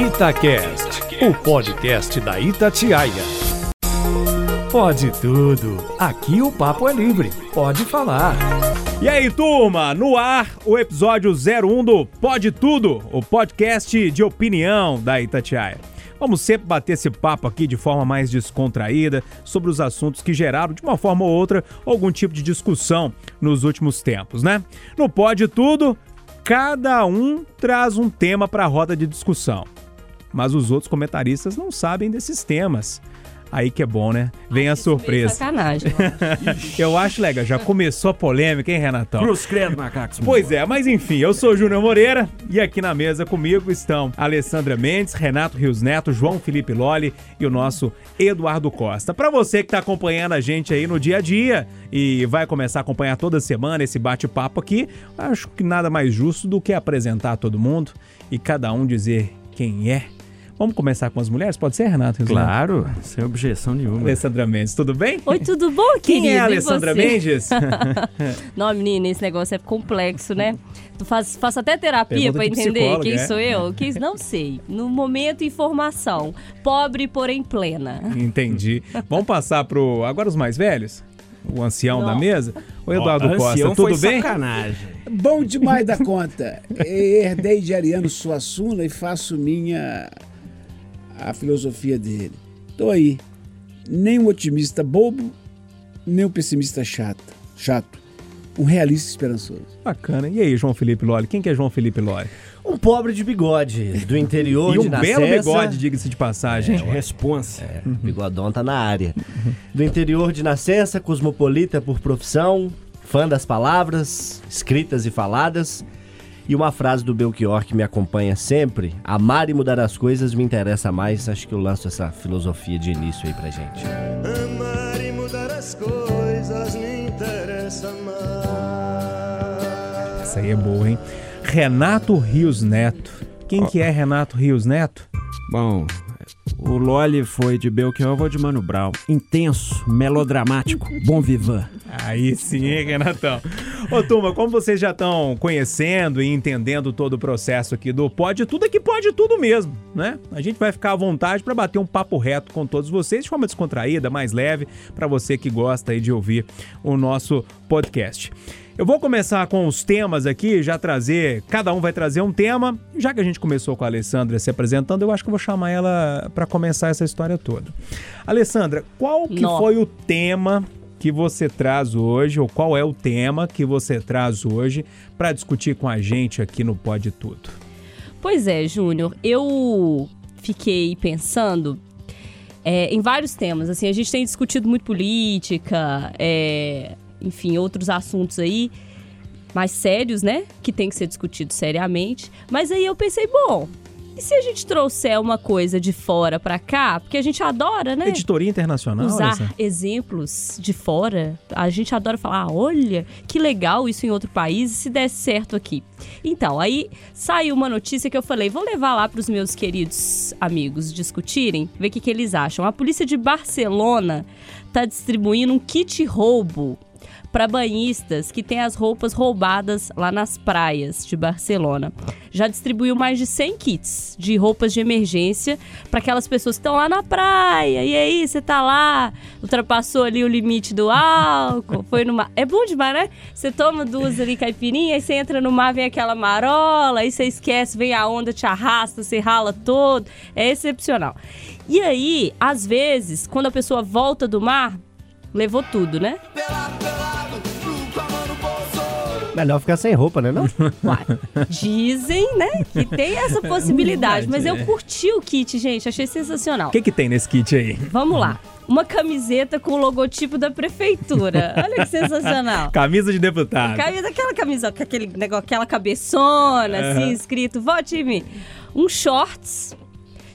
Itacast, o podcast da Itatiaia. Pode tudo. Aqui o papo é livre. Pode falar. E aí, turma, no ar o episódio 01 do Pode Tudo, o podcast de opinião da Itatiaia. Vamos sempre bater esse papo aqui de forma mais descontraída sobre os assuntos que geraram, de uma forma ou outra, algum tipo de discussão nos últimos tempos, né? No Pode Tudo, cada um traz um tema para a roda de discussão. Mas os outros comentaristas não sabem desses temas. Aí que é bom, né? Vem a surpresa. Sacanagem. Eu acho legal. Já começou a polêmica, hein, Renatão? Cruz credo, macacos. Pois é, mas enfim, eu sou o Júnior Moreira e aqui na mesa comigo estão Alessandra Mendes, Renato Rios Neto, João Felipe Lolli e o nosso Eduardo Costa. Para você que está acompanhando a gente aí no dia a dia e vai começar a acompanhar toda semana esse bate-papo aqui, acho que nada mais justo do que apresentar todo mundo e cada um dizer quem é Vamos começar com as mulheres? Pode ser, Renato? Claro, sem objeção nenhuma. Alessandra Mendes, tudo bem? Oi, tudo bom, querido? Quem é a Alessandra Mendes? Não, menina, esse negócio é complexo, né? Tu faz, faz até terapia para entender quem é? sou eu? Quem não sei. No momento, informação. Pobre, porém plena. Entendi. Vamos passar pro. Agora os mais velhos? O ancião não. da mesa? O Eduardo Costa, tudo bem? Sacanagem. Bom demais da conta. Herdei de Ariano Suassuna e faço minha a filosofia dele. Tô aí. Nem um otimista bobo, nem um pessimista chato. chato. Um realista esperançoso. Bacana. E aí, João Felipe Loli? Quem que é João Felipe Loli? Um pobre de bigode, do interior e de um belo bigode, diga-se de passagem. É, responsa. É, uhum. Bigodão tá na área. Do interior de nascença, cosmopolita por profissão, fã das palavras, escritas e faladas e uma frase do Belchior que me acompanha sempre: Amar e mudar as coisas me interessa mais. Acho que eu lanço essa filosofia de início aí pra gente. Amar e mudar as coisas me interessa mais. Essa aí é boa, hein? Renato Rios Neto. Quem oh. que é Renato Rios Neto? Bom, o Loli foi de Belchior, eu vou de Mano Brown. Intenso, melodramático, bom vivan. Aí sim, hein, Renatão. Ô, turma, como vocês já estão conhecendo e entendendo todo o processo aqui do Pode Tudo, aqui pode tudo mesmo, né? A gente vai ficar à vontade para bater um papo reto com todos vocês, de forma descontraída, mais leve, para você que gosta aí de ouvir o nosso podcast. Eu vou começar com os temas aqui, já trazer, cada um vai trazer um tema. Já que a gente começou com a Alessandra se apresentando, eu acho que eu vou chamar ela para começar essa história toda. Alessandra, qual que Não. foi o tema que você traz hoje, ou qual é o tema que você traz hoje para discutir com a gente aqui no Pode Tudo? Pois é, Júnior, eu fiquei pensando é, em vários temas. Assim, a gente tem discutido muito política, é, enfim, outros assuntos aí mais sérios, né? Que tem que ser discutido seriamente. Mas aí eu pensei, bom, e se a gente trouxer uma coisa de fora para cá? Porque a gente adora, né? Editoria internacional. Usar exemplos de fora. A gente adora falar, ah, olha, que legal isso em outro país se desse certo aqui. Então, aí saiu uma notícia que eu falei, vou levar lá para os meus queridos amigos discutirem, ver o que, que eles acham. A polícia de Barcelona está distribuindo um kit roubo para banhistas que têm as roupas roubadas lá nas praias de Barcelona. Já distribuiu mais de 100 kits de roupas de emergência para aquelas pessoas que estão lá na praia. E aí, você tá lá, ultrapassou ali o limite do álcool, foi no mar. É bom demais, né? Você toma duas ali caipirinha, aí você entra no mar, vem aquela marola, aí você esquece, vem a onda, te arrasta, você rala todo. É excepcional. E aí, às vezes, quando a pessoa volta do mar, levou tudo, né? Melhor ficar sem roupa, né? Não? Uai, dizem, né? Que tem essa possibilidade. mas eu curti o kit, gente. Achei sensacional. O que, que tem nesse kit aí? Vamos lá. Uma camiseta com o logotipo da prefeitura. Olha que sensacional. Camisa de deputado. Camisa, aquela camisa aquele negócio, aquela cabeçona, uhum. assim, escrito, vote em mim. Um shorts,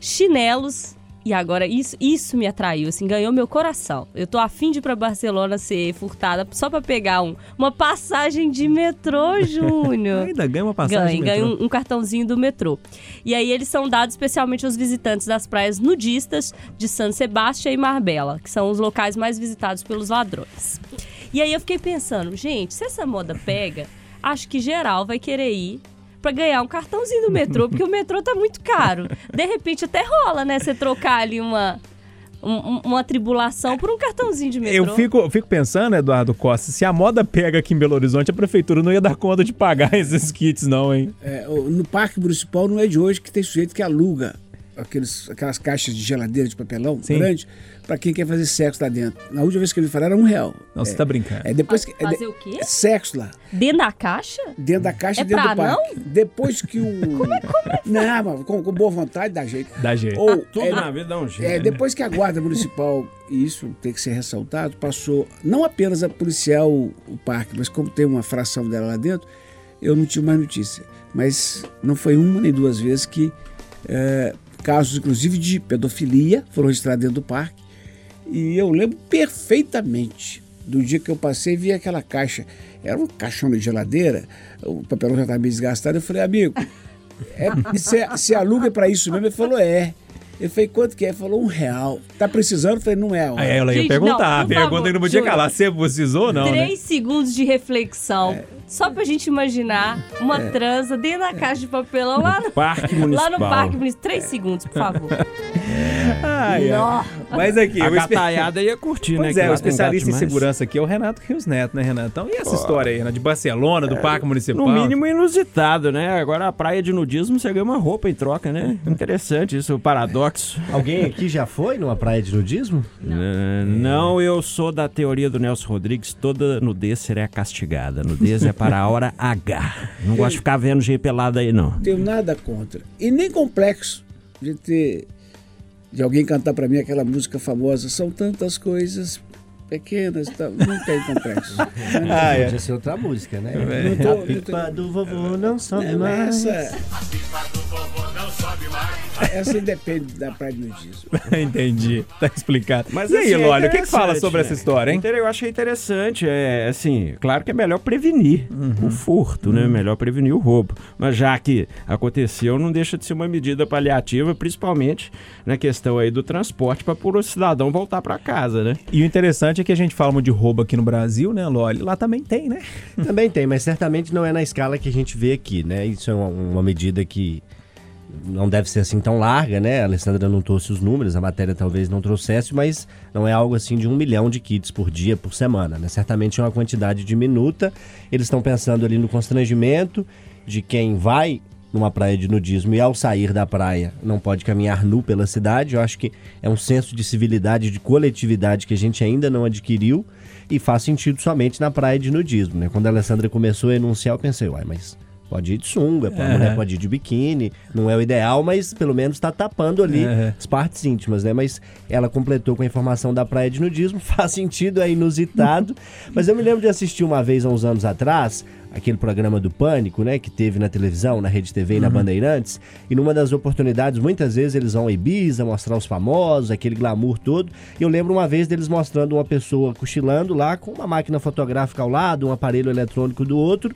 chinelos, e agora, isso, isso me atraiu, assim, ganhou meu coração. Eu tô afim de ir pra Barcelona ser furtada só pra pegar um, uma passagem de metrô, Júnior. Ainda ganha uma passagem ganha, ganha um, um, cartãozinho do metrô. E aí eles são dados especialmente aos visitantes das praias nudistas de San Sebastião e Marbella, que são os locais mais visitados pelos ladrões. E aí eu fiquei pensando, gente, se essa moda pega, acho que geral vai querer ir pra ganhar um cartãozinho do metrô, porque o metrô tá muito caro. De repente até rola, né? Você trocar ali uma, um- uma tribulação por um cartãozinho de metrô. Eu fico, fico pensando, Eduardo Costa, se a moda pega aqui em Belo Horizonte, a prefeitura não ia dar conta de pagar esses kits, não, hein? É, no Parque Municipal não é de hoje que tem sujeito que aluga aqueles, aquelas caixas de geladeira de papelão Sim. grande pra quem quer fazer sexo lá dentro. Na última vez que eu vi falar era um real. Não, você tá brincando. É depois que. é Fazer o quê? é sexo lá. Dentro da caixa? Dentro da caixa É e dentro pra do parque. Depois que o. Como é, Não, mas com, com boa vontade dá jeito. Dá jeito. Ou, Tudo é, na vida dá um jeito. é, depois que a Guarda Municipal, e isso tem que ser ressaltado, passou não apenas a policiar o, o parque, mas como tem uma fração dela lá dentro, eu não tive mais notícia. Mas não foi uma nem duas vezes que é, casos, inclusive, de pedofilia foram registrados dentro do parque. E eu lembro perfeitamente do dia que eu passei e vi aquela caixa. Era um caixão de geladeira, o papelão já estava meio desgastado. Eu falei, amigo, é, você, você aluga para isso mesmo? Ele falou, é. Eu falei, quanto que é? Ele falou, um real. Tá precisando? Eu falei, não é. a hora. Aí ela ia Gente, perguntar, não, a pergunta favor, não podia juro. calar. Você precisou ou não, né? Três segundos de reflexão. Só pra gente imaginar uma transa dentro da caixa de papelão lá no Parque Lá Municipal. no Parque Municipal. Três segundos, por favor. Ai, ai. Nó. Mas aqui, A espe- gataiada ia curtir, né? Pois é, lá o especialista em segurança aqui é o Renato Rios Neto, né, Renatão? E essa história aí, né? De Barcelona, do Parque Municipal? No mínimo inusitado, né? Agora a praia de nudismo você ganha uma roupa em troca, né? Interessante isso, o paradoxo. Alguém aqui já foi numa praia de nudismo? Não. não, eu sou da teoria do Nelson Rodrigues, toda nudez será castigada. Nudez é para a hora H. Não gosto de ficar vendo gente pelada aí, não. Não tenho nada contra. E nem complexo de ter. de alguém cantar pra mim aquela música famosa. São tantas coisas pequenas. Tá, não tem complexo. Ah, é. Podia ser outra música, né? Não tô- A não pipa do vovô não sobe Não, mais. essa. Independe da nudismo. Entendi, tá explicado. Mas e aí, assim, é Lólio, o que, que fala interessante, sobre né? essa história, hein? Eu achei interessante. É assim, claro que é melhor prevenir Uhum. o furto, né? Melhor prevenir o roubo. Mas já que aconteceu, não deixa de ser uma medida paliativa, principalmente na questão aí do transporte para o cidadão voltar para casa, né? E o interessante é que a gente fala muito de roubo aqui no Brasil, né, Lólio? Lá também tem, né? Também tem, mas certamente não é na escala que a gente vê aqui, né? Isso é uma, uma medida que não deve ser assim tão larga, né? A Alessandra não trouxe os números, a matéria talvez não trouxesse, mas não é algo assim de um milhão de kits por dia, por semana, né? Certamente é uma quantidade diminuta. Eles estão pensando ali no constrangimento de quem vai numa praia de nudismo e ao sair da praia não pode caminhar nu pela cidade. Eu acho que é um senso de civilidade, de coletividade que a gente ainda não adquiriu e faz sentido somente na praia de nudismo, né? Quando a Alessandra começou a enunciar, eu pensei, uai, mas pode ir de sunga, a mulher pode ir de biquíni, não é o ideal, mas pelo menos está tapando ali Uhum. as partes íntimas, né? Mas ela completou com a informação da praia de nudismo, faz sentido, é inusitado. mas eu me lembro de assistir uma vez, há uns anos atrás, aquele programa do Pânico, né? Que teve na televisão, na Rede TV e na Bandeirantes. E numa das oportunidades, muitas vezes eles vão a Ibiza, mostrar os famosos, aquele glamour todo. E eu lembro uma vez deles mostrando uma pessoa cochilando lá com uma máquina fotográfica ao lado, um aparelho eletrônico do outro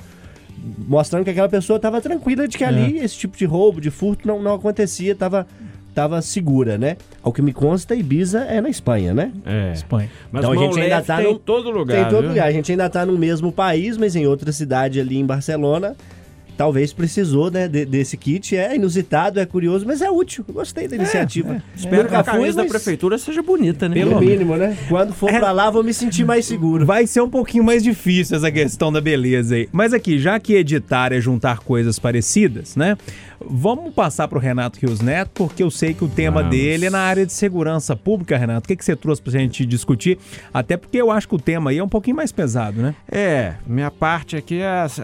mostrando que aquela pessoa estava tranquila de que ali esse tipo de roubo, de furto não, não acontecia, estava tava segura, né? Ao que me consta, Ibiza é na Espanha, né? É. Espanha. Mas Então a gente ainda tá tem no- em todo lugar. Tem em todo viu? lugar. A gente ainda está no mesmo país, mas em outra cidade ali em Barcelona. Talvez precisou né, de- desse kit. É inusitado, é curioso, mas é útil. Gostei da iniciativa. Espero que a camisa da prefeitura seja bonita, né? Pelo mínimo, né? Quando for pra lá, vou me sentir mais seguro. Vai ser um pouquinho mais difícil essa questão da beleza aí. Mas aqui, já que editar é juntar coisas parecidas, né? Vamos passar pro Renato Rios Neto, porque eu sei que o tema Vamos. dele é na área de segurança pública, Renato. O que, que você trouxe pra gente discutir? Até porque eu acho que o tema aí é um pouquinho mais pesado, né? É, minha parte aqui é as,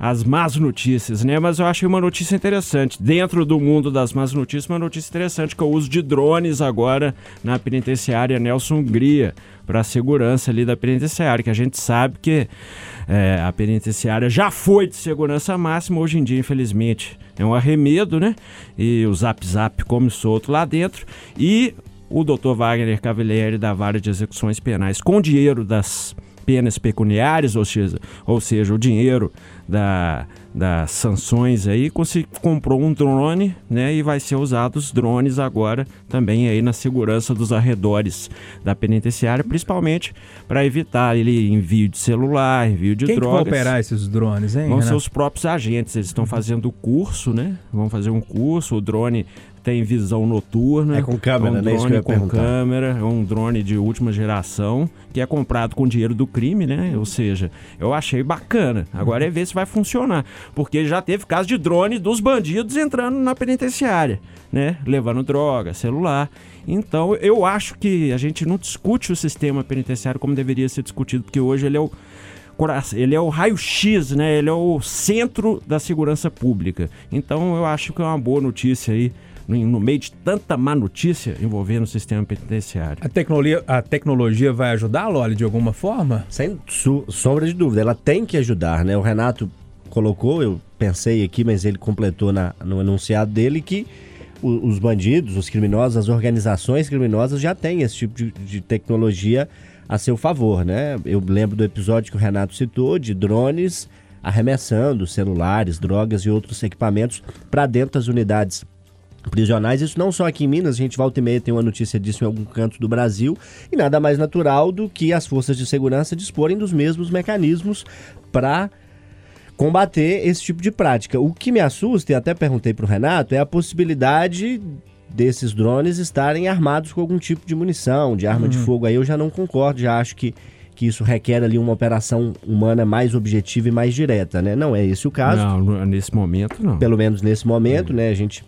as más notícias, né? Mas eu achei uma notícia interessante. Dentro do mundo das más notícias, uma notícia interessante que é o uso de drones agora na penitenciária Nelson Hungria para a segurança ali da penitenciária, que a gente sabe que é, a penitenciária já foi de segurança máxima, hoje em dia, infelizmente, é um arremedo, né? E o Zap Zap come solto lá dentro. E o Dr. Wagner Cavalieri da Vara de Execuções Penais, com dinheiro das penas pecuniárias, ou seja, ou seja o dinheiro da, das sanções aí, comprou um drone, né, e vai ser usado os drones agora também aí na segurança dos arredores da penitenciária, principalmente para evitar ele envio de celular, envio de Quem drogas. Que vai operar esses drones, hein? Vão Renato? ser os próprios agentes, eles estão fazendo curso, né? Vão fazer um curso, o drone tem visão noturna. É com câmera, é um né? Drone com perguntar. câmera, é um drone de última geração, que é comprado com dinheiro do crime, né? Ou seja, eu achei bacana. Agora é ver se vai funcionar. Porque já teve caso de drone dos bandidos entrando na penitenciária, né? Levando droga, celular. Então, eu acho que a gente não discute o sistema penitenciário como deveria ser discutido, porque hoje ele é o ele é o raio-x, né? Ele é o centro da segurança pública. Então eu acho que é uma boa notícia aí, no, no meio de tanta má notícia envolvendo o sistema penitenciário. A tecnologia, a tecnologia vai ajudar, Loli, de alguma forma? Sem su- sombra de dúvida, ela tem que ajudar, né? O Renato colocou, eu pensei aqui, mas ele completou na- no enunciado dele que o- os bandidos, os criminosos, as organizações criminosas já têm esse tipo de, de tecnologia a seu favor, né? Eu lembro do episódio que o Renato citou de drones arremessando celulares, drogas e outros equipamentos para dentro das unidades prisionais. Isso não só aqui em Minas, a gente volta e meia tem uma notícia disso em algum canto do Brasil. E nada mais natural do que as forças de segurança disporem dos mesmos mecanismos para combater esse tipo de prática. O que me assusta, e até perguntei para o Renato, é a possibilidade desses drones estarem armados com algum tipo de munição, de arma de fogo. Aí eu já não concordo, já acho que, que isso requer ali uma operação humana mais objetiva e mais direta, né? Não é esse o caso Não, nesse momento não. pelo menos nesse momento, né? A gente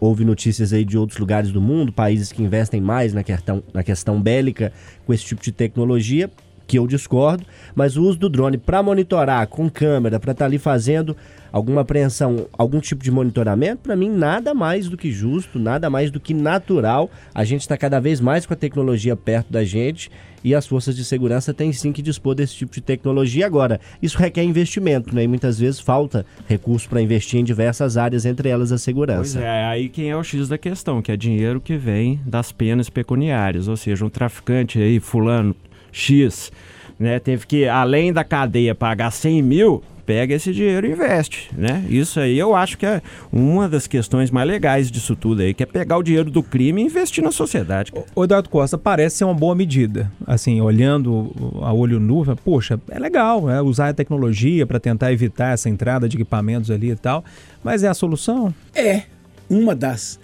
ouve notícias aí de outros lugares do mundo, países que investem mais na questão, na questão bélica com esse tipo de tecnologia, que eu discordo, mas o uso do drone para monitorar com câmera, para estar ali fazendo alguma apreensão, algum tipo de monitoramento, para mim nada mais do que justo, nada mais do que natural. A gente está cada vez mais com a tecnologia perto da gente e as forças de segurança têm sim que dispor desse tipo de tecnologia. Agora, isso requer investimento, né? E muitas vezes falta recurso para investir em diversas áreas, entre elas a Pois segurança. é, aí quem é o X da questão, que é dinheiro que vem das penas pecuniárias, ou seja, um traficante aí, fulano, X, né, teve que, além da cadeia, pagar 100 mil, pega esse dinheiro e investe, né? Isso aí eu acho que é uma das questões mais legais disso tudo aí, que é pegar o dinheiro do crime e investir na sociedade. O Eduardo Costa parece ser uma boa medida. Assim, olhando a olho nu, poxa, é legal né, usar a tecnologia para tentar evitar essa entrada de equipamentos ali e tal, mas é a solução? É uma das.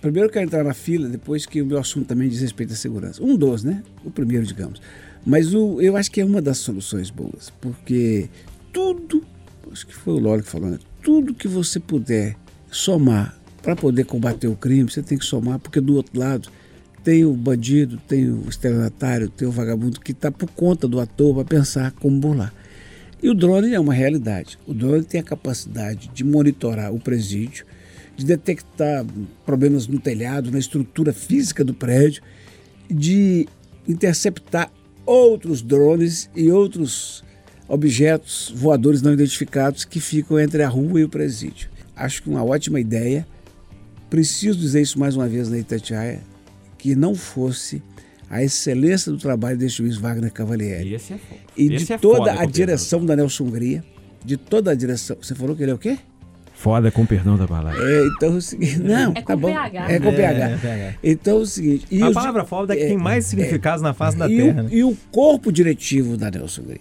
Primeiro eu quero entrar na fila, depois que o meu assunto também diz respeito à segurança. Um dos, né? O primeiro, digamos. Mas o, eu acho que é uma das soluções boas, porque tudo, acho que foi o Lolo que falou, né? tudo que você puder somar para poder combater o crime, você tem que somar, porque do outro lado tem o bandido, tem o estelionatário, tem o vagabundo que está por conta do ator para pensar como burlar. E o drone é uma realidade. O drone tem a capacidade de monitorar o presídio, de detectar problemas no telhado, na estrutura física do prédio, de interceptar outros drones e outros objetos voadores não identificados que ficam entre a rua e o presídio. Acho que uma ótima ideia. Preciso dizer isso mais uma vez na Itatiaia, que não fosse a excelência do trabalho desse juiz Wagner Cavalieri é e de é toda foda, a direção da Nelson Hungria, de toda a direção. Você falou que ele é o quê? Foda com perdão da palavra. É, então é o seguinte. Não, É tá com bom. PH. É com É, PH. é PH. Então é o seguinte. e a os- palavra foda é que é, tem mais significados na face da e, terra. o, né? e o corpo diretivo da Nelson Hungria.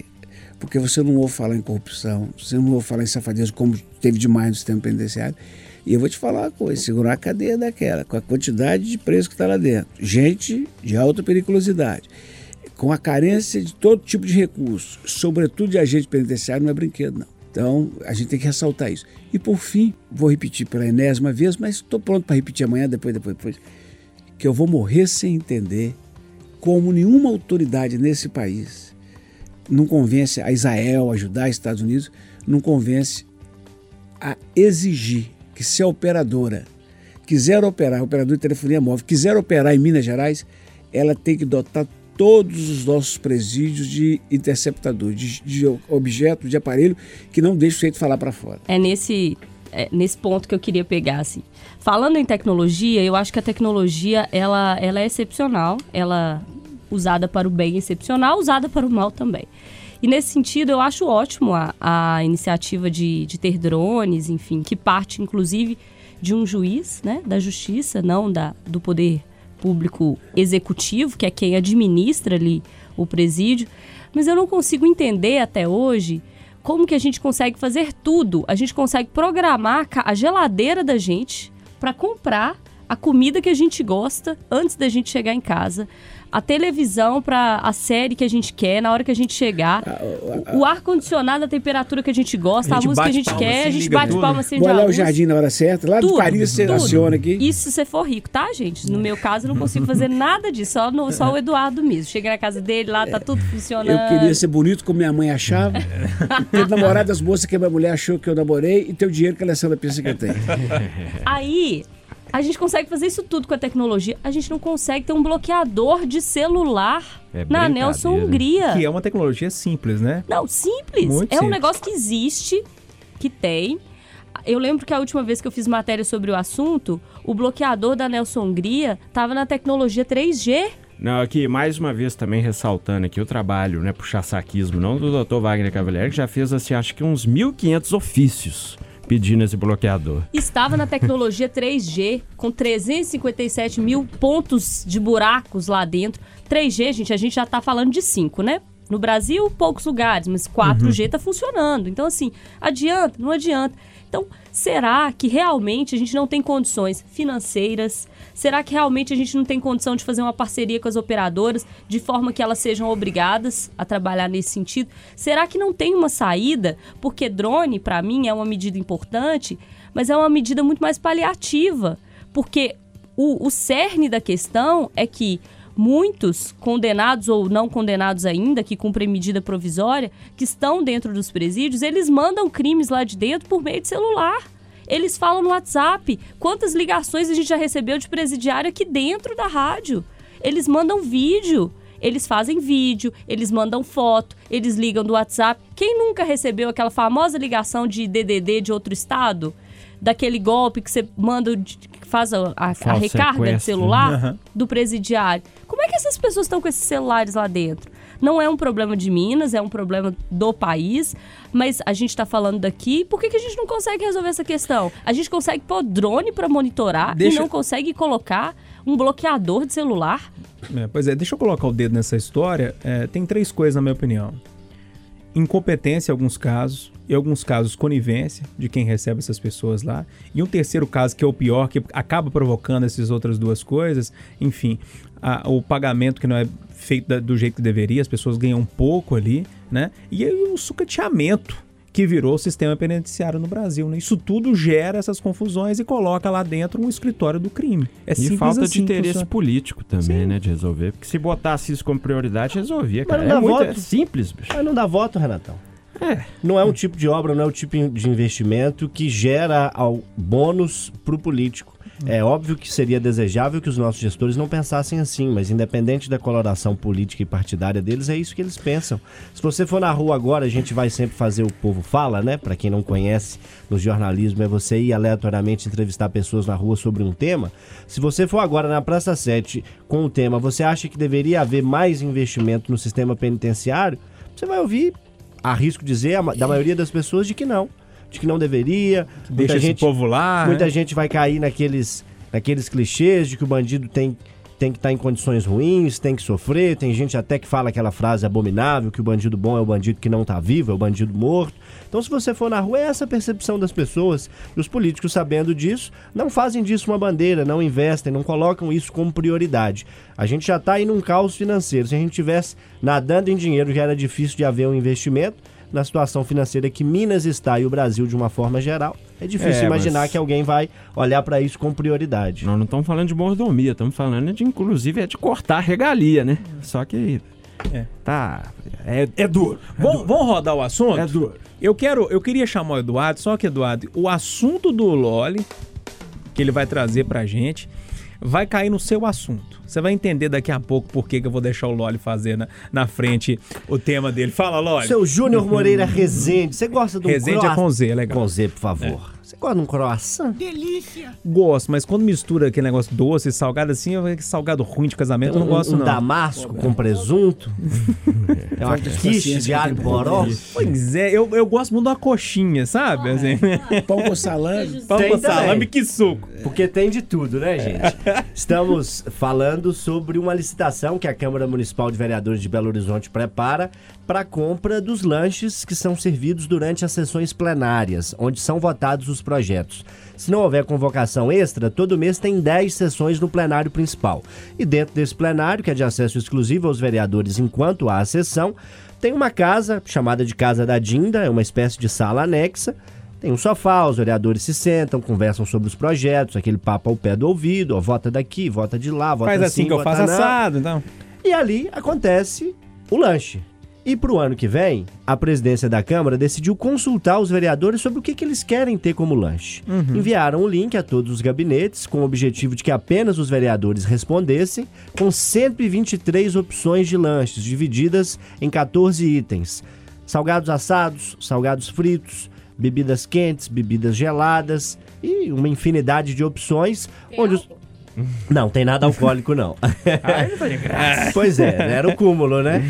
Porque você não ouve falar em corrupção, você não ouve falar em safadeza como teve demais no sistema penitenciário. E eu vou te falar uma coisa: segurar a cadeia daquela, com a quantidade de preso que está lá dentro, gente de alta periculosidade, com a carência de todo tipo de recurso, sobretudo de agente penitenciário, não é brinquedo, não. Então, a gente tem que ressaltar isso. E por fim, vou repetir pela enésima vez, mas estou pronto para repetir amanhã, depois, depois, depois, que eu vou morrer sem entender como nenhuma autoridade nesse país não convence a Israel, a os Estados Unidos, não convence a exigir que se a operadora quiser operar, operador de telefonia móvel, quiser operar em Minas Gerais, ela tem que dotar todos os nossos presídios de interceptador, de, de objeto, de aparelho que não deixa o sujeito falar para fora. É nesse, é nesse ponto que eu queria pegar, assim. Falando em tecnologia, eu acho que a tecnologia, ela, ela é excepcional, ela usada para o bem excepcional, usada para o mal também. E nesse sentido, eu acho ótimo a, a iniciativa de, de ter drones, enfim, que parte inclusive de um juiz, né, da justiça, não da, do poder público executivo, que é quem administra ali o presídio. Mas eu não consigo entender até hoje como que a gente consegue fazer tudo. A gente consegue programar a geladeira da gente para comprar a comida que a gente gosta antes da gente chegar em casa a televisão para a série que a gente quer, na hora que a gente chegar, o, o ar-condicionado, a temperatura que a gente gosta, a, a música que a gente palma, quer, a gente bate tudo. palma, acende Vou olhar o jardim na hora certa, lá tudo, do Paris você aciona aqui. Isso se você for rico, tá, gente? No meu caso, eu não consigo fazer nada disso, só, no, só o Eduardo mesmo. Chega na casa dele, lá tá tudo funcionando. Eu queria ser bonito como minha mãe achava, ter namorado das moças que a minha mulher achou que eu namorei e ter o dinheiro que a Alessandra pensa que eu tenho. Aí, a gente consegue fazer isso tudo com a tecnologia. A gente não consegue ter um bloqueador de celular É na Nelson Hungria. Que é uma tecnologia simples, né? Não, simples. Muito é um simples. negócio que existe, que tem. Eu lembro que a última vez que eu fiz matéria sobre o assunto, o bloqueador da Nelson Hungria estava na tecnologia 3G. Não, aqui, mais uma vez também ressaltando aqui o trabalho, né, puxar saquismo, não do Dr. Wagner Cavalieri, que já fez, assim, acho que uns 1.500 ofícios pedindo esse bloqueador. Estava na tecnologia 3G, com 357 mil pontos de buracos lá dentro. 3G, gente, a gente já tá falando de 5, né? No Brasil, poucos lugares, mas 4G tá funcionando. Então, assim, adianta? Não adianta. Então, será que realmente a gente não tem condições financeiras? Será que realmente a gente não tem condição de fazer uma parceria com as operadoras de forma que elas sejam obrigadas a trabalhar nesse sentido? Será que não tem uma saída? Porque drone, para mim, é uma medida importante, mas é uma medida muito mais paliativa. Porque o, o cerne da questão é que muitos condenados ou não condenados ainda, que cumprem medida provisória, que estão dentro dos presídios, eles mandam crimes lá de dentro por meio de celular. Eles falam no WhatsApp. Quantas ligações a gente já recebeu de presidiário aqui dentro da rádio? Eles mandam vídeo. Eles fazem vídeo, eles mandam foto, eles ligam do WhatsApp. Quem nunca recebeu aquela famosa ligação de DDD de outro estado? Daquele golpe que você manda, faz a, a- a recarga de celular Aham. do presidiário. Como é que essas pessoas estão com esses celulares lá dentro? Não é um problema de Minas, é um problema do país, mas a gente está falando daqui, por que, que a gente não consegue resolver essa questão? A gente consegue pôr drone para monitorar Deixa- e não consegue colocar um bloqueador de celular? É, pois é, deixa eu colocar o dedo nessa história. É, tem três coisas, na minha opinião: incompetência, em alguns casos, em alguns casos, conivência de quem recebe essas pessoas lá, e um terceiro caso, que é o pior, que acaba provocando essas outras duas coisas, enfim, a- o pagamento que não é feito da- do jeito que deveria, as pessoas ganham pouco ali, né? E aí o sucateamento que virou o sistema penitenciário no Brasil, né? Isso tudo gera essas confusões e coloca lá dentro um escritório do crime. É E falta assim de interesse político também, né, de resolver. Porque se botasse isso como prioridade, resolvia, cara. Mas não É, dá muito, voto. é simples, bicho. Mas não dá voto, Renatão. É. Não é um tipo de obra, não é um tipo de investimento que gera ao bônus para o político. É óbvio que seria desejável que os nossos gestores não pensassem assim, mas independente da coloração política e partidária deles, é isso que eles pensam. Se você for na rua agora, a gente vai sempre fazer o povo fala, né? Para quem não conhece no jornalismo, é você ir aleatoriamente entrevistar pessoas na rua sobre um tema. Se você for agora na Praça 7 com o tema, você acha que deveria haver mais investimento no sistema penitenciário? Você vai ouvir arrisco dizer da maioria das pessoas de que não, de que não deveria. Deixa muita gente, povo lá. muita né? gente vai cair naqueles, naqueles clichês de que o bandido tem tem que estar em condições ruins, tem que sofrer. Tem gente até que fala aquela frase abominável que o bandido bom é o bandido que não está vivo, é o bandido morto. Então, se você for na rua, é essa a percepção das pessoas. E os políticos, sabendo disso, não fazem disso uma bandeira, não investem, não colocam isso como prioridade. A gente já está aí num caos financeiro. Se a gente tivesse nadando em dinheiro, já era difícil de haver um investimento. Na situação financeira que Minas está e o Brasil de uma forma geral, é difícil É, imaginar mas- que alguém vai olhar para isso com prioridade. Nós não estamos falando de mordomia, estamos falando de, inclusive, é de cortar a regalia, né? Só que. É. Tá. É, é duro. É Vamos, duro. vamos rodar o assunto? É duro. Eu quero, eu queria chamar o Eduardo, só que Eduardo, o assunto do Loli que ele vai trazer pra gente vai cair no seu assunto. Você vai entender daqui a pouco por que, que eu vou deixar o Loli fazer na, na frente o tema dele. Fala, Loli. Seu Júnior Moreira Rezende, você gosta do Rezende é com Z, é legal. Com Z, por favor. Você gosta de um croissant? Gosto, mas quando mistura aquele negócio doce e salgado assim, eu que salgado ruim de casamento, eu não um, gosto um não. damasco com presunto? é uma quiche de alho poró? Pois é, eu, eu gosto muito de uma coxinha, sabe? Assim, Pão com salame. pão Tem com salame, que suco. Porque tem de tudo, né, gente? Estamos falando sobre uma licitação que a Câmara Municipal de Vereadores de Belo Horizonte prepara para a compra dos lanches que são servidos durante as sessões plenárias, onde são votados os projetos. Se não houver convocação extra, todo mês tem 10 sessões no plenário principal. E dentro desse plenário, que é de acesso exclusivo aos vereadores enquanto há a sessão, tem uma casa chamada de Casa da Dinda, é uma espécie de sala anexa, tem um sofá, os vereadores se sentam, conversam sobre os projetos, aquele papo ao pé do ouvido, ó, vota daqui, vota de lá, vota Faz assim que eu faço não. assado, então. E ali acontece o lanche. E para o ano que vem, a presidência da Câmara decidiu consultar os vereadores sobre o que, que eles querem ter como lanche. Enviaram o link a todos os gabinetes com o objetivo de que apenas os vereadores respondessem, com 123 opções de lanches, divididas em 14 itens: salgados assados, salgados fritos, bebidas quentes, bebidas geladas e uma infinidade de opções. onde os... Não, tem nada alcoólico não. pois é, era o cúmulo, né?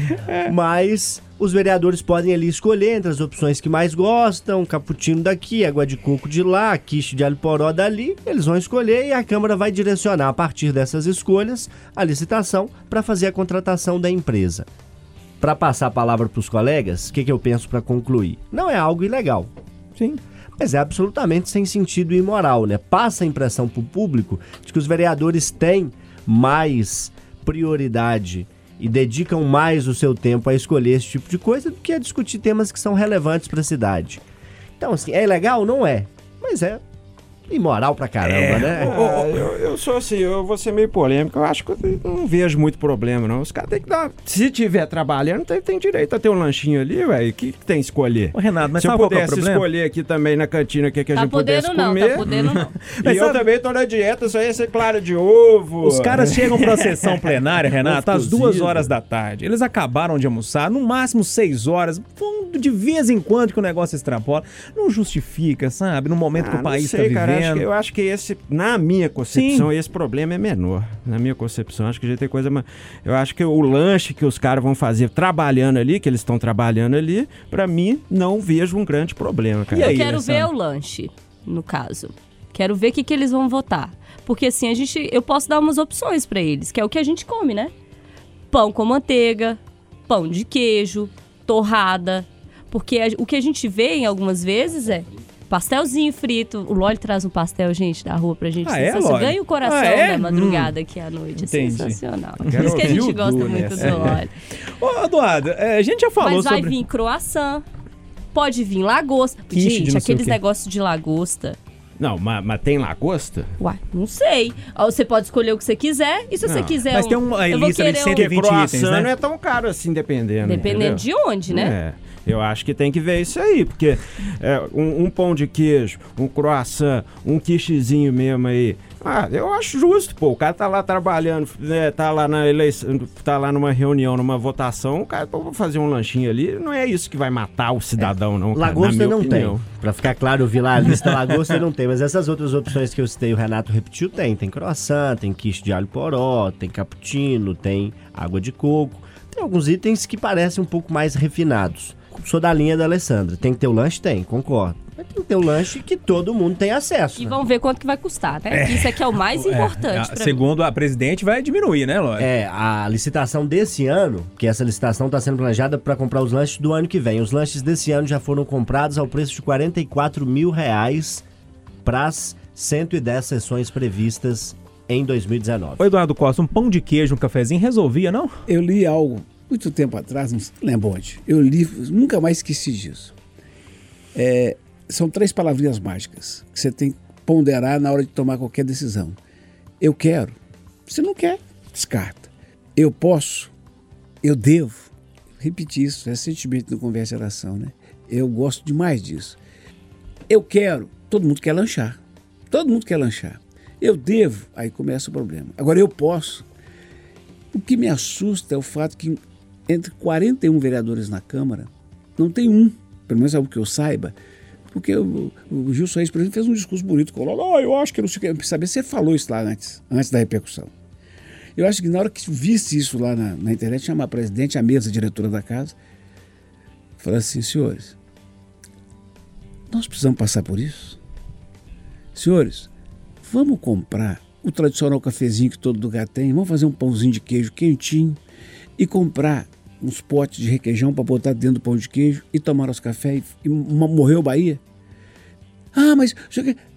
Mas os vereadores podem ali escolher entre as opções que mais gostam, cappuccino daqui, água de coco de lá, quiche de alho poró dali. Eles vão escolher e a Câmara vai direcionar a partir dessas escolhas a licitação para fazer a contratação da empresa. Para passar a palavra para os colegas, o que, que eu penso para concluir? Não é algo ilegal. Sim. Mas é absolutamente sem sentido e imoral, né? Passa a impressão para o público de que os vereadores têm mais prioridade e dedicam mais o seu tempo a escolher esse tipo de coisa do que a discutir temas que são relevantes para a cidade. Então, assim, é legal? Não é. Mas é imoral pra caramba, né? Ah, eu, eu sou assim, eu vou ser meio polêmico. Eu acho que eu não vejo muito problema, não. Os caras têm que dar. Se tiver trabalhando, tem, tem direito a ter um lanchinho ali, velho. O que, que tem que escolher? Ô, Renato, mas Se eu que é o pudesse escolher aqui também na cantina o que, que a Tá gente pudesse podendo não, comer. tá podendo não. Mas e eu sabe- também tô na dieta, só ia ser clara de ovo. Os caras chegam pra sessão plenária, Renato, às duas horas da tarde. Eles acabaram de almoçar, no máximo seis horas. De vez em quando que o negócio extrapola. Não justifica, sabe? No momento que Ah, o não país sei, tá cara, acho que- eu acho que esse, na minha concepção, esse problema é menor. Na minha concepção, acho que já tem coisa. mais- Eu acho que o lanche que os caras vão fazer trabalhando ali, que eles estão trabalhando ali, pra mim, não vejo um grande problema, cara. E aí, eu quero Alessandra? ver o lanche, no caso. Quero ver o que, que eles vão votar. Porque assim, a gente, eu posso dar umas opções pra eles, que é o que a gente come, né? Pão com manteiga, pão de queijo, torrada. Porque a- o que a gente vê em algumas vezes é pastelzinho frito. O Loli traz um pastel, gente, da rua pra gente. Ah, é. Loli? Ganha o coração Ah, é? da madrugada aqui à noite. É Entendi. sensacional. Por isso que a gente gosta Du muito nessa. do Loli. Ô, Eduardo, é, a gente já falou Mas vai sobre. vir croissant, pode vir lagosta. Quiche Gente, aqueles negócios de lagosta. Não, mas, mas tem lagosta? Uai, não sei. Você pode escolher o que você quiser. E se você Não. quiser Mas um, tem uma lista de querer um- 120 Porque croissant itens, né? não é tão caro assim, dependendo. Dependendo entendeu? de onde, né? É. Eu acho que tem que ver isso aí, porque é, um, um pão de queijo, um croissant, um quichezinho mesmo aí. Ah, eu acho justo, pô. O cara tá lá trabalhando, né, tá lá na eleição, tá lá numa reunião, numa votação, o cara pô, vou fazer um lanchinho ali. Não é isso que vai matar o cidadão, não. cara, Lagosta não opinião. tem. Pra ficar claro, eu vi lá a lista, lagosta não tem. Mas essas outras opções que eu citei, o Renato repetiu, tem. Tem croissant, tem quiche de alho poró, tem cappuccino, tem água de coco. Tem alguns itens que parecem um pouco mais refinados. Sou da linha da Alessandra. Tem que ter o lanche? Tem, concordo. Mas tem que ter o lanche que todo mundo tem acesso. E né? vão ver quanto que vai custar, né? Que Isso aqui é o mais importante É, pra mim. segundo a presidente, vai diminuir, né, Lógico? É, a licitação desse ano, que essa licitação está sendo planejada para comprar os lanches do ano que vem. Os lanches desse ano já foram comprados ao preço de 44 mil reais para as 110 sessões previstas em 2019. Ô, Eduardo Costa, um pão de queijo, um cafezinho, resolvia, não? Eu li algo muito tempo atrás, não lembro onde. Eu li, nunca mais esqueci disso. É, são três palavrinhas mágicas que você tem que ponderar na hora de tomar qualquer decisão. Eu quero. Se não quer, descarta. Eu posso. Eu devo. Repetir isso recentemente no Conversa Oração, né? Eu gosto demais disso. Eu quero. Todo mundo quer lanchar. Todo mundo quer lanchar. Eu devo. Aí começa o problema. Agora eu posso. O que me assusta é o fato que entre 41 vereadores na Câmara, não tem um, pelo menos é o que eu saiba, Porque o, o Gilson Reis, por exemplo, fez um discurso bonito, falou, oh, eu acho que não sei o que. Saber, você falou isso lá antes, antes da repercussão. Eu acho que na hora que visse isso lá na, na internet, chamar a presidente, a mesa diretora da casa, falar assim, senhores, nós precisamos passar por isso? Senhores, vamos comprar o tradicional cafezinho que todo lugar tem, vamos fazer um pãozinho de queijo quentinho e comprar uns potes de requeijão para botar dentro do pão de queijo e tomar nosso café e, e morreu Bahia? Ah, mas...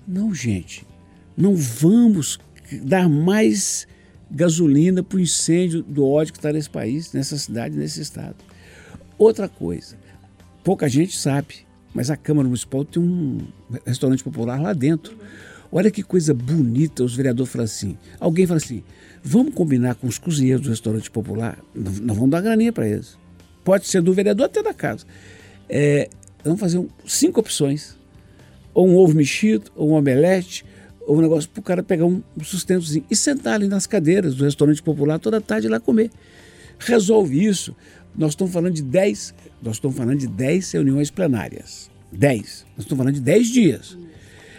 Não, gente, não vamos dar mais gasolina para o incêndio do ódio que está nesse país, nessa cidade, nesse estado. Outra coisa, pouca gente sabe, mas a Câmara Municipal tem um restaurante popular lá dentro. Olha que coisa bonita, os vereadores falam assim. Alguém fala assim: vamos combinar com os cozinheiros do restaurante popular, nós vamos dar graninha para eles. Pode ser do vereador até da casa. É, vamos fazer um, cinco opções: ou um ovo mexido, ou um omelete, ou um negócio para o cara pegar um, um sustentozinho e sentar ali nas cadeiras do restaurante popular toda tarde lá comer. Resolve isso. Nós estamos falando de 10, nós estamos falando de 10 reuniões plenárias. 10. Nós estamos falando de 10 dias.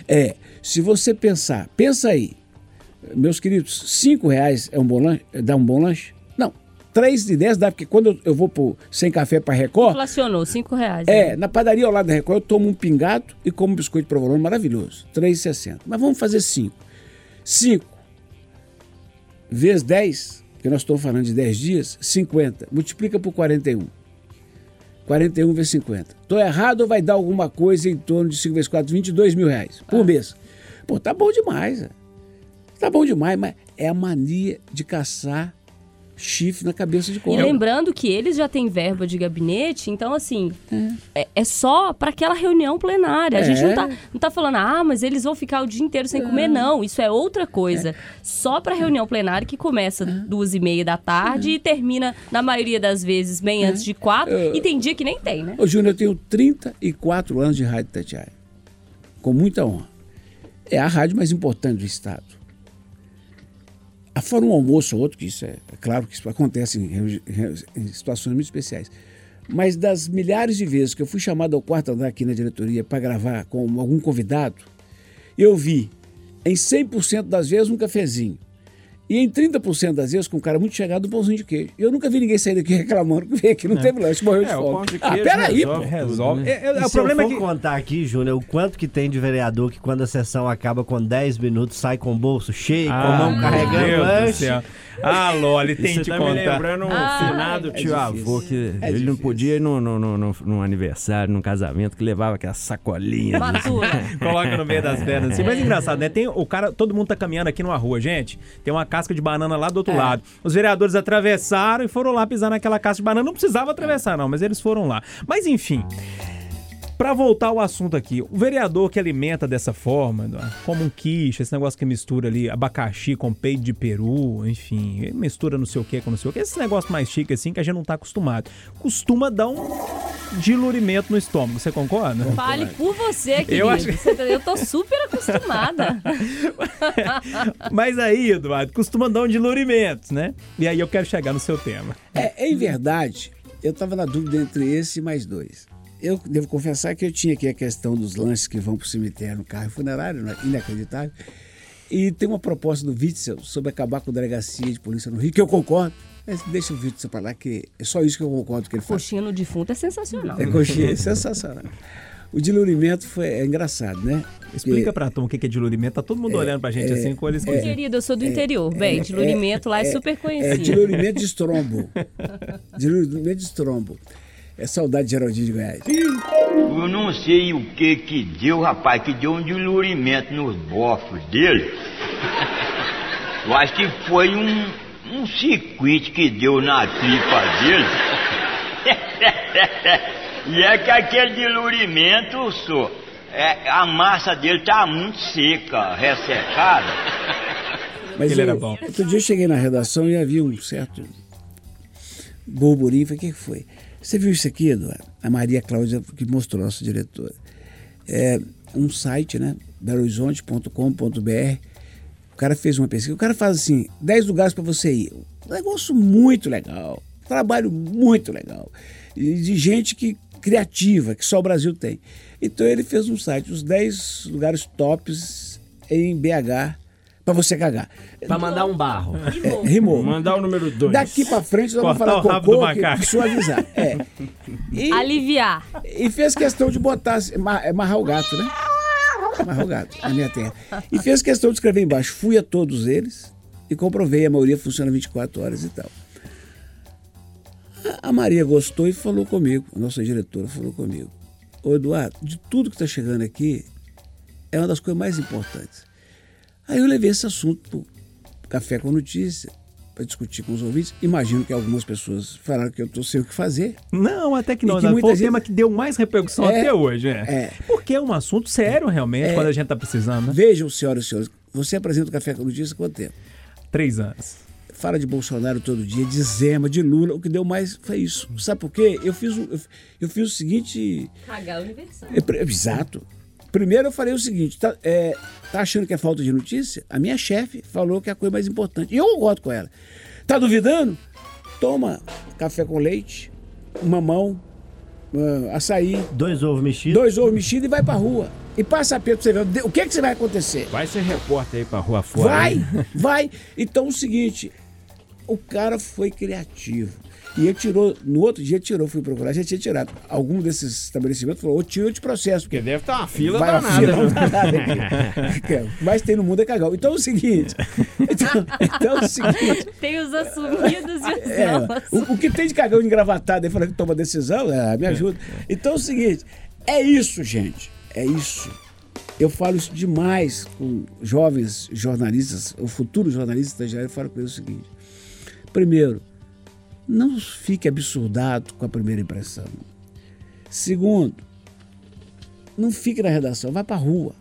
É, se você pensar, pensa aí, meus queridos, 5 reais é um bom lanche, dá um bom lanche? Não. 3 de 10 dá, porque quando eu, eu vou por, sem café para Record. Inflacionou, 5 reais. É, né? na padaria ao lado da Record eu tomo um pingado e como um biscoito de provolone maravilhoso. 3,60. Mas vamos fazer 5. 5 vezes 10, que nós estamos falando de 10 dias, 50. Multiplica por 41. 41 vezes 50. Estou errado ou vai dar alguma coisa em torno de 5 vezes 4, 22 mil reais por ah. mês? Pô, tá bom demais. Né? Tá bom demais, mas é a mania de caçar chifre na cabeça de cobra. E lembrando que eles já têm verba de gabinete, então assim, é, é, é só para aquela reunião plenária. A é. gente não tá, não tá falando, ah, mas eles vão ficar o dia inteiro sem comer, não. Isso é outra coisa. É. Só para reunião plenária que começa é. duas e meia da tarde e termina, na maioria das vezes, bem antes de quatro. E tem dia que nem tem, né? Ô, Júnior, eu tenho 34 anos de rádio Tatiaia. Com muita honra. É a rádio mais importante do Estado Fora um almoço ou outro, que isso é, é claro que isso acontece em, em, situações muito especiais. Mas das milhares de vezes que eu fui chamado ao quarto andar aqui na diretoria para gravar com algum convidado, eu vi em 100% das vezes um cafezinho. E em 30% das vezes, com um cara muito chegado, um pãozinho de queijo. Eu nunca vi ninguém sair daqui reclamando que veio aqui, não é. teve lanche, morreu de é, fome. De ah, peraí, resolve, pô. Resolve. Né? É, é, é o problema eu for é que... contar aqui, Júnior, o quanto que tem de vereador que quando a sessão acaba com 10 minutos, sai com o bolso cheio, ah, com a mão carregando lanche. Ah, Loli, tem de tá contar. me lembrando um ah, finado é tio avô que é ele não podia ir no, no, no, no, num aniversário, num casamento, que levava aquela sacolinha. Coloca no meio das pernas. Assim. Mas engraçado, né? Tem o cara, todo mundo tá caminhando aqui numa rua, gente. Tem uma casca de banana lá do outro é. lado. Os vereadores atravessaram e foram lá pisar naquela casca de banana. Não precisava atravessar, não, mas eles foram lá. Mas enfim. Para voltar ao assunto aqui, o vereador que alimenta dessa forma, como um quiche, esse negócio que mistura ali abacaxi com peito de peru, enfim, mistura não sei o que com não sei o que, esse negócio mais chique assim que a gente não tá acostumado, costuma dar um dilurimento no estômago, você concorda? Fale por você, querido. Eu, acho... eu tô super acostumada. Mas aí, Eduardo, costuma dar um dilurimento, né? E aí eu quero chegar no seu tema. É, em verdade, eu tava na dúvida entre esse e mais dois. Eu devo confessar que eu tinha aqui a questão dos lanches que vão para o cemitério no carro funerário, né? inacreditável. E tem uma proposta do Witzel sobre acabar com a delegacia de polícia no Rio, que eu concordo. Mas deixa o Witzel para lá, que é só isso que eu concordo que ele faz. Coxinha no defunto é sensacional. É coxinha, é sensacional. O dilurimento foi, é engraçado, né? Explica para Tom o que é dilurimento. Tá todo mundo é, olhando para a gente é, assim com eles. É, Querido, eu sou do é, interior. Bem, é, dilurimento lá é, super conhecido. É dilurimento de estrombo. dilurimento de estrombo. É saudade de Geraldinho de Goiás. Eu não sei o que que deu, rapaz, que deu um dilurimento nos bofos dele. Eu acho que foi um, um circuito que deu na tripa dele. e é que aquele dilurimento, só, é, a massa dele tá muito seca, ressecada. Mas Ele eu, era bom. Outro dia eu cheguei na redação e havia um certo burburinho. Falei, o que foi? Você viu isso aqui, Eduardo? A Maria Cláudia que mostrou, nossa diretora. É um site, né? belohorizonte.com.br. O cara fez uma pesquisa. O cara faz assim: 10 lugares para você ir. Um negócio muito legal. Trabalho muito legal. De gente que criativa que só o Brasil tem. Então ele fez um site, os 10 lugares tops em BH para você cagar. Pra mandar um barro. É, rimou. Mandar o número 2. Daqui pra frente nós vamos falar o rabo do cocô que, suavizar. É. E, Aliviar. e fez questão de botar, é marrar o gato, né? Marrar o gato, na minha terra. E fez questão de escrever embaixo, fui a todos eles e comprovei, a maioria funciona 24 horas e tal. A- A Maria gostou e falou comigo, a nossa diretora falou comigo. Ô Eduardo, de tudo que está chegando aqui, é uma das coisas mais importantes. Aí eu levei esse assunto pro Café com Notícia, para discutir com os ouvintes. Imagino que algumas pessoas falaram que eu estou sem o que fazer. Não, até que não. Que muita Foi o gente- tema que deu mais repercussão É, até hoje, né? é. Porque é um assunto sério, realmente, quando a gente tá precisando, né? Vejam, senhoras e senhores, você apresenta o Café com Notícia há quanto tempo? Três anos. Fala de Bolsonaro todo dia, de Zema, de Lula. O que deu mais foi isso. Sabe por quê? Eu fiz, o- eu, eu fiz o seguinte. Cagar universal. é, Exato. Primeiro eu falei o seguinte: tá, é, tá achando que é falta de notícia? A minha chefe falou que é a coisa mais importante. E eu concordo com ela. Tá duvidando? Toma café com leite, mamão, ah, açaí, Dois ovos mexidos. dois ovos mexidos e vai pra rua. E passa a pra você ver o que, que você vai acontecer. Vai ser repórter aí pra rua fora. Vai, hein? vai. Então é o seguinte, o cara foi criativo. E ele tirou, no outro dia tirou, fui procurar, já tinha tirado. Algum desses estabelecimentos falou, ô tio, eu te processo. Porque deve estar uma fila Vai danada. fila danada aqui. O que mais tem no mundo é cagão. Então é o seguinte. Então, então é o seguinte. Tem os assumidos e os É, o, o que tem de cagão engravatado aí falando que toma decisão, é, me ajuda. Então é o seguinte, é isso, gente. É isso. Eu falo isso demais com jovens jornalistas, ou futuros jornalistas eu falo com eles o seguinte. Primeiro, não fique absurdado com a primeira impressão. Segundo, não fique na redação, vá para a rua.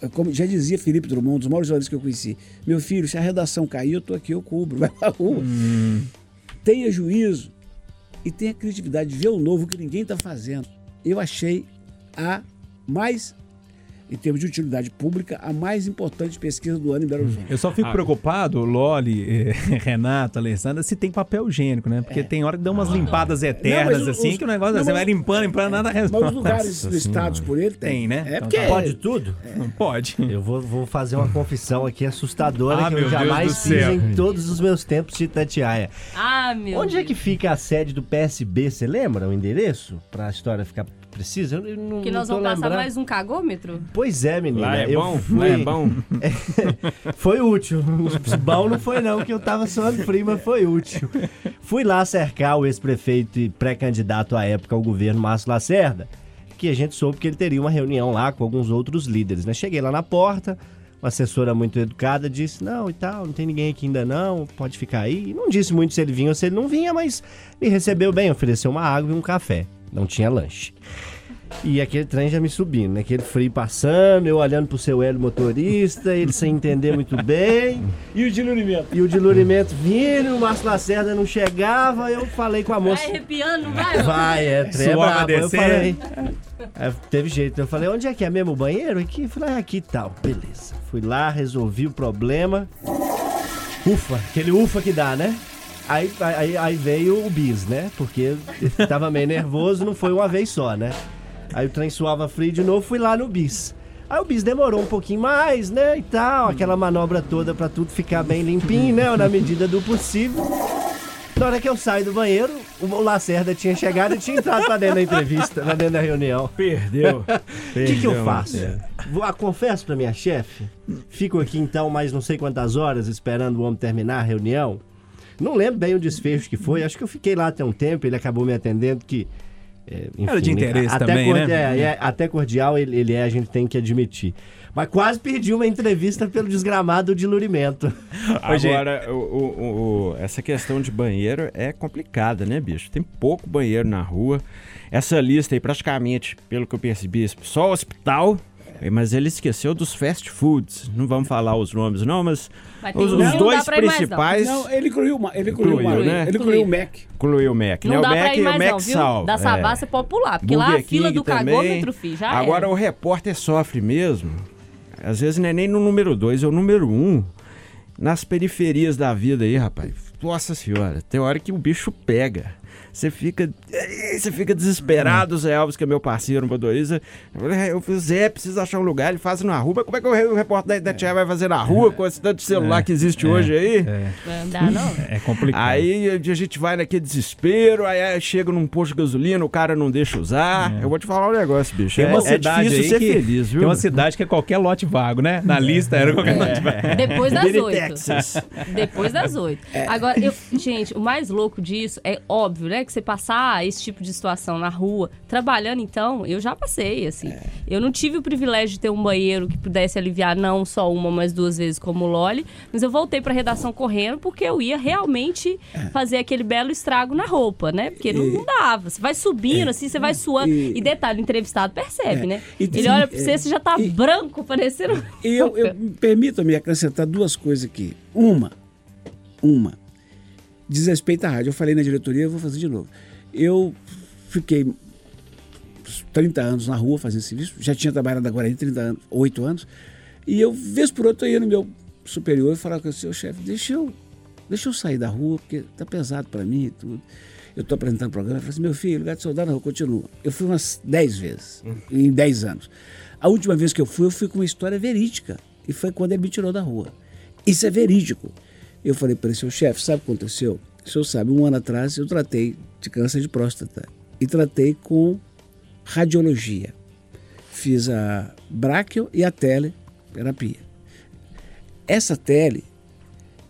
É Como já dizia Felipe Drummond, um dos maiores jornalistas que eu conheci. Meu filho, se a redação cair, eu estou aqui, eu cubro. Vai para a rua. Tenha juízo e tenha criatividade de ver o novo que ninguém está fazendo. Eu achei a mais, em termos de utilidade pública, a mais importante pesquisa do ano em Belo Horizonte. Eu só fico Ah. preocupado, Loli, eh, Renato, Alessandra, se tem papel higiênico, né? Porque tem hora que dá umas limpadas eternas, É. Não, mas assim, os- que o negócio não, você mas- vai limpando, limpando, nada Mas resolve. os lugares listados por ele tem. Tem, né? É Então porque tá. Pode tudo? Não pode. Eu vou, vou fazer uma confissão aqui assustadora Ah, que eu jamais fiz céu. em todos os meus tempos de Itatiaia. Ah, meu Onde é Deus. que fica a sede do PSB? Você lembra o endereço? Pra a história ficar precisa? Eu não, Que nós vamos passar mais um cagômetro? Pois é, menina. Lá é eu bom? fui... Lá é bom? foi útil. Bom não foi não, que eu tava suando frio, mas foi útil. Fui lá cercar o ex-prefeito e pré-candidato à época ao governo, Márcio Lacerda, que a gente soube que ele teria uma reunião lá com alguns outros líderes, né? Cheguei lá na porta, uma assessora muito educada disse, não e tal, não tem ninguém aqui ainda não, pode ficar aí. E não disse muito se ele vinha ou se ele não vinha, mas me recebeu bem, ofereceu uma água e um café. Não tinha lanche. E aquele trem já me subindo, né? Aquele frio passando, eu olhando pro seu Hélio motorista, ele sem entender muito bem. E o dilurimento? E o dilurimento vindo, o Márcio Lacerda não chegava, eu falei com a moça. Vai arrepiando, não vai? Vai, é, trem é brabo. Eu descendo. falei. Aí teve jeito, eu falei, onde é que é mesmo o banheiro? Aqui? Eu falei, ah, aqui e tal. Beleza. Fui lá, resolvi o problema. Ufa, aquele ufa que dá, né? Aí, aí, aí veio o bis, né? Porque tava meio nervoso, não foi uma vez só, né? Aí o trem suava frio de novo, fui lá no bis. Aí o bis demorou um pouquinho mais, né? E tal, aquela manobra toda pra tudo ficar bem limpinho, né? Na medida do possível. Na hora que eu saio do banheiro, o Lacerda tinha chegado e tinha entrado pra dentro da entrevista, pra dentro da reunião. Perdeu. O que, que eu faço? Vou, ah, confesso pra minha chefe, fico aqui então mais não sei quantas horas esperando o homem terminar a reunião. Não lembro bem o desfecho que foi, acho que eu fiquei lá até um tempo, ele acabou me atendendo que... é, Era de interesse até também, cordi- né? é, é, até cordial ele, ele é, a gente tem que admitir. Mas quase perdi uma entrevista pelo desgramado dilurimento. Agora, o, o- o- essa questão de banheiro é complicada, né, bicho? Tem pouco banheiro na rua. Essa lista aí, praticamente, pelo que eu percebi, só o hospital. Mas ele esqueceu dos fast foods. Não vamos falar os nomes, não, mas Mas os, os não dois ir mais, não. principais. Não, ele incluiu, uma- ele incluiu, Incluiu, uma- né? ele incluiu o. Mac. Incluiu o Mac, né? Não o dá Mac, pra ir o mais Mac não, salva. Da é. Savassi você pode pular, porque lá a Burger fila King do também. cagômetro, filho, já Agora era. o repórter sofre mesmo. Às vezes não é nem no número 2, é o número 1. Um. Nas periferias da vida aí, rapaz. Nossa senhora, tem hora que o bicho pega. Você fica. Você fica desesperado, Zé Alves, que é meu parceiro, motorista. Eu falei, "É, Eu falei, Zé, precisa achar um lugar, ele faz na rua. Mas como é que o repórter da Itatiaia vai fazer na rua com esse tanto de celular que existe hoje aí? Não dá, não. É complicado. Aí a gente vai naquele desespero, aí chega num posto de gasolina, o cara não deixa usar. Eu vou te falar um negócio, bicho. Tem é, uma é cidade difícil aí ser que, feliz, viu? Tem uma cidade que é qualquer lote vago, né? Na lista era qualquer lote vago. Depois das oito. Depois das oito. Agora, eu, gente, o mais louco disso é óbvio, né? Que você passar esse tipo de situação na rua, trabalhando, então, eu já passei, assim. Eu não tive o privilégio de ter um banheiro que pudesse aliviar não só uma, mas duas vezes como o Loli, mas eu voltei pra redação correndo porque eu ia realmente fazer aquele belo estrago na roupa, né? Porque não, não dava. Você vai subindo, assim, você vai suando. E- E, detalhe, o entrevistado percebe, É. né? E- Ele olha pra é. você, você já tá E- branco, parecendo. E eu, eu permita-me acrescentar duas coisas aqui. Uma, uma, diz respeito à rádio. Eu falei na diretoria, eu vou fazer de novo. Eu fiquei 30 anos na rua fazendo serviço, já tinha trabalhado agora em 30 anos, 8 anos, e eu, vez por outra, eu ia no meu superior e falava com o seu chefe, deixa eu, deixa eu sair da rua, porque tá pesado para mim e tudo. Eu estou apresentando o programa, eu falei assim, meu filho, lugar de soldado na rua, continua. Eu fui umas 10 vezes, em 10 anos. A última vez que eu fui, eu fui com uma história verídica, e foi quando ele me tirou da rua. Isso é verídico. Eu falei para ele, seu chefe, sabe o que aconteceu? O senhor sabe, um ano atrás eu tratei de câncer de próstata e tratei com radiologia. Fiz a braquio e a teleterapia. Essa tele,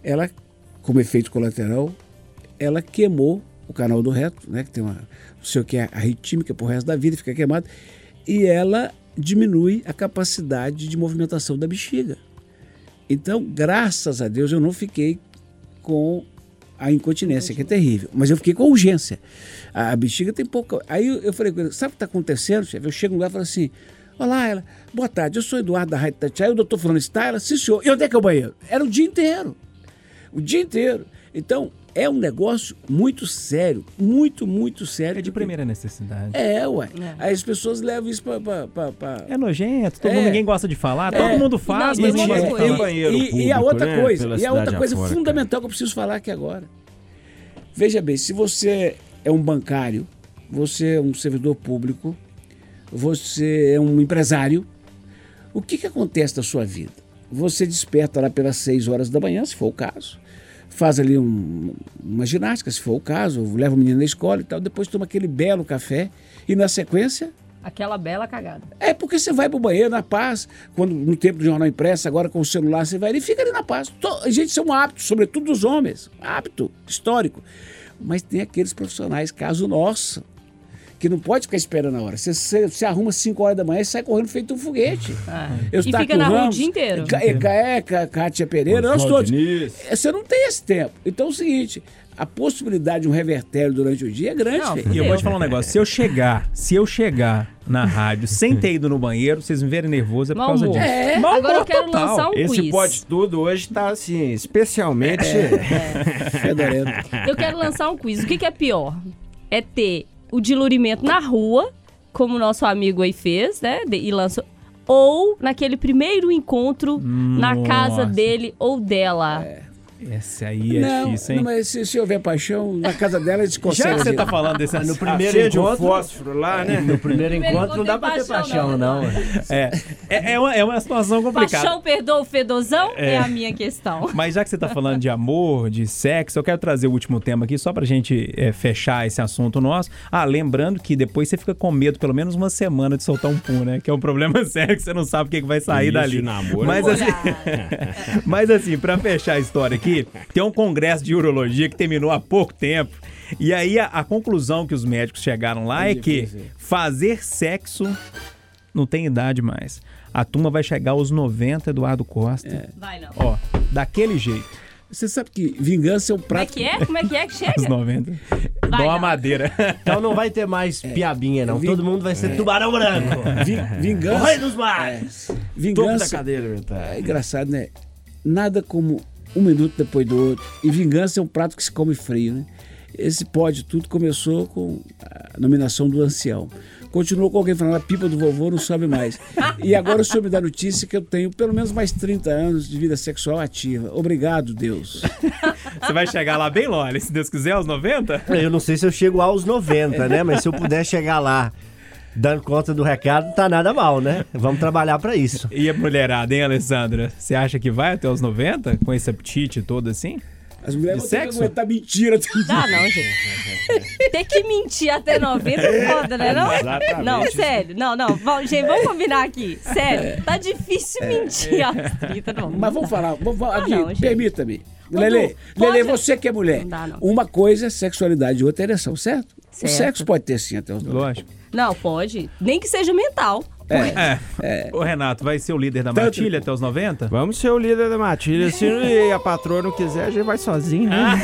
ela, como efeito colateral, ela queimou o canal do reto, né, que tem uma, não sei o que é arritmia pro resto da vida, fica queimado, e ela diminui a capacidade de movimentação da bexiga. Então, graças a Deus, eu não fiquei com a incontinência, que é terrível. Mas eu fiquei com urgência. A, a bexiga tem pouca. Aí eu, eu falei com ele: sabe o que está acontecendo, chefe? Eu chego lugar e falo assim: Olá, ela, boa tarde, eu sou Eduardo da Rádio Tatiaia, o doutor falando está? Ela, sim, senhor. E onde é que é o banheiro? Era o dia inteiro. O dia inteiro. Então, é um negócio muito sério, muito, muito sério. É de primeira necessidade. É, ué. Aí as pessoas levam isso para. É nojento, todo É. mundo, ninguém gosta de falar, É. todo mundo faz, Não, mas ninguém gosta de falar. Tem banheiro e, e a público, outra né, coisa, pela e a outra coisa afora, fundamental que eu preciso falar aqui agora. Veja bem, se você é um bancário, você é um servidor público, você é um empresário, o que, que acontece na sua vida? Você desperta lá pelas 6 horas da manhã, se for o caso, faz ali um- uma ginástica, se for o caso, leva o menino na escola e tal, depois toma aquele belo café e na sequência Aquela bela cagada. é porque você vai pro banheiro na paz, quando no tempo do jornal impresso, agora com o celular, você vai ali e fica ali na paz. To- Gente, isso é um hábito, sobretudo dos homens, hábito histórico. Mas tem aqueles profissionais, caso nosso, que não pode ficar esperando a hora. Você, você, você arruma 5 horas da manhã e sai correndo feito um foguete. Eu E fica na rua o dia inteiro. Ca- é, Ca- é, Kátia Pereira, nós todos. É, Você não tem esse tempo. Então é o seguinte, a possibilidade de um revertério durante o dia é grande, Não. E eu vou te falar um negócio, se eu chegar, se eu chegar na rádio sem ter ido no banheiro, vocês me verem nervoso é por Mau causa humor. disso. É. Mau Agora eu quero total. lançar um Esse quiz. pode tudo hoje tá assim, especialmente. Fedorento. Eu quero lançar um quiz. O que, que é pior? É ter o dilurimento na rua, como o nosso amigo aí fez, né? de- E lançou. Ou naquele primeiro encontro na casa Nossa. dele ou dela. Esse aí é não, difícil, hein? não, mas se, se houver paixão, na casa dela eles Já conseguem. que você tá falando desse No assunto, primeiro encontro, fósforo lá, né? no primeiro encontro não dá pra ter paixão, paixão, não. não. é, é, é uma, é uma situação complicada. Paixão perdoa o fedozão? É. a minha questão. Mas já que você tá falando de amor, de sexo, eu quero trazer o último tema aqui, só pra gente é, fechar esse assunto nosso. Ah, lembrando que depois você fica com medo pelo menos uma semana de soltar um pum, né? Que é um problema sério que você não sabe o que, que vai sair Isso, dali. namoro é Mas assim, mas assim, pra fechar a história aqui, tem um congresso de urologia que terminou há pouco tempo. E aí a, a conclusão que os médicos chegaram lá é que fazer sexo não tem idade mais. A turma vai chegar aos 90, Eduardo Costa. Vai não. Ó, daquele jeito. Você sabe que vingança é um Como é prato. que é? Como é que é que chega? Aos 90. Dá uma não. madeira. Então não vai ter mais piabinha, não. vi- Todo mundo vai ser tubarão branco. Vi- O rei vingança. dos mares. Topo da Vingança. cadeira, meu tá. É engraçado, né? Nada como um minuto depois do outro. E vingança é um prato que se come frio, né? Esse pode tudo começou com a nominação do ancião. Continuou com alguém falando, a pipa do vovô não sobe mais. E agora o senhor me dá notícia que eu tenho pelo menos mais 30 anos de vida sexual ativa. Obrigado, Deus. Você vai chegar lá bem longe, se Deus quiser, aos 90? Eu não sei se eu chego aos 90, né? Mas se eu puder chegar lá dando conta do recado, não tá nada mal, né? Vamos trabalhar pra isso. E a mulherada, hein, Alessandra? Você acha que vai até os 90? Com esse apetite todo assim? As mulheres vão ter que sexo? aguentar mentira. Dá não, gente. Ter que mentir até 90 é foda, né? Não? Exatamente. Não, sério. Não, não. Vamos, gente, vamos combinar aqui. Sério. Tá difícil mentir aos 30. Não, Mas vamos falar, vamos Ah, aqui, permita-me. Lele, Lele, você que é mulher. Não dá, não. Uma coisa é sexualidade e outra é ereção, certo? Certo. O sexo pode ter sim até os 90. Lógico. Não, pode. Nem que seja mental. É. Ô, Renato, vai ser o líder da Tanto- matilha até os 90? Vamos ser o líder da matilha. Se a patroa não quiser, a gente vai sozinho, né?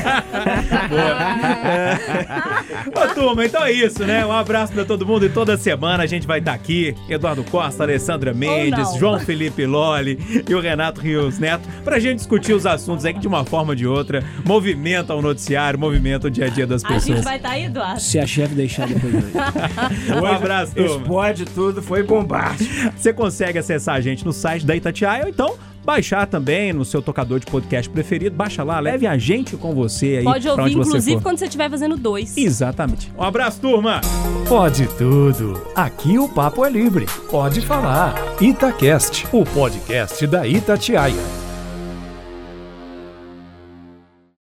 Ô, turma, então é isso, né? Um abraço pra todo mundo e toda semana a gente vai estar aqui. Eduardo Costa, Alessandra Mendes, não. João Felipe Lolli e o Renato Rios Neto pra gente discutir os assuntos aí que de uma forma ou de outra movimenta o noticiário, movimenta o dia a dia das A gente pessoas. vai estar aí, Eduardo. Se a chefe deixar depois. Um abraço, turma. Explode tudo, foi bombástico. Você consegue acessar a gente no site da Itatiaia ou então baixar também no seu tocador de podcast preferido. Baixa lá, leve a gente com você aí Pode ouvir, onde você inclusive, for. quando você estiver fazendo dois. Exatamente. Um abraço, turma! Pode tudo. Aqui o papo é livre. Pode falar. Itacast, o podcast da Itatiaia.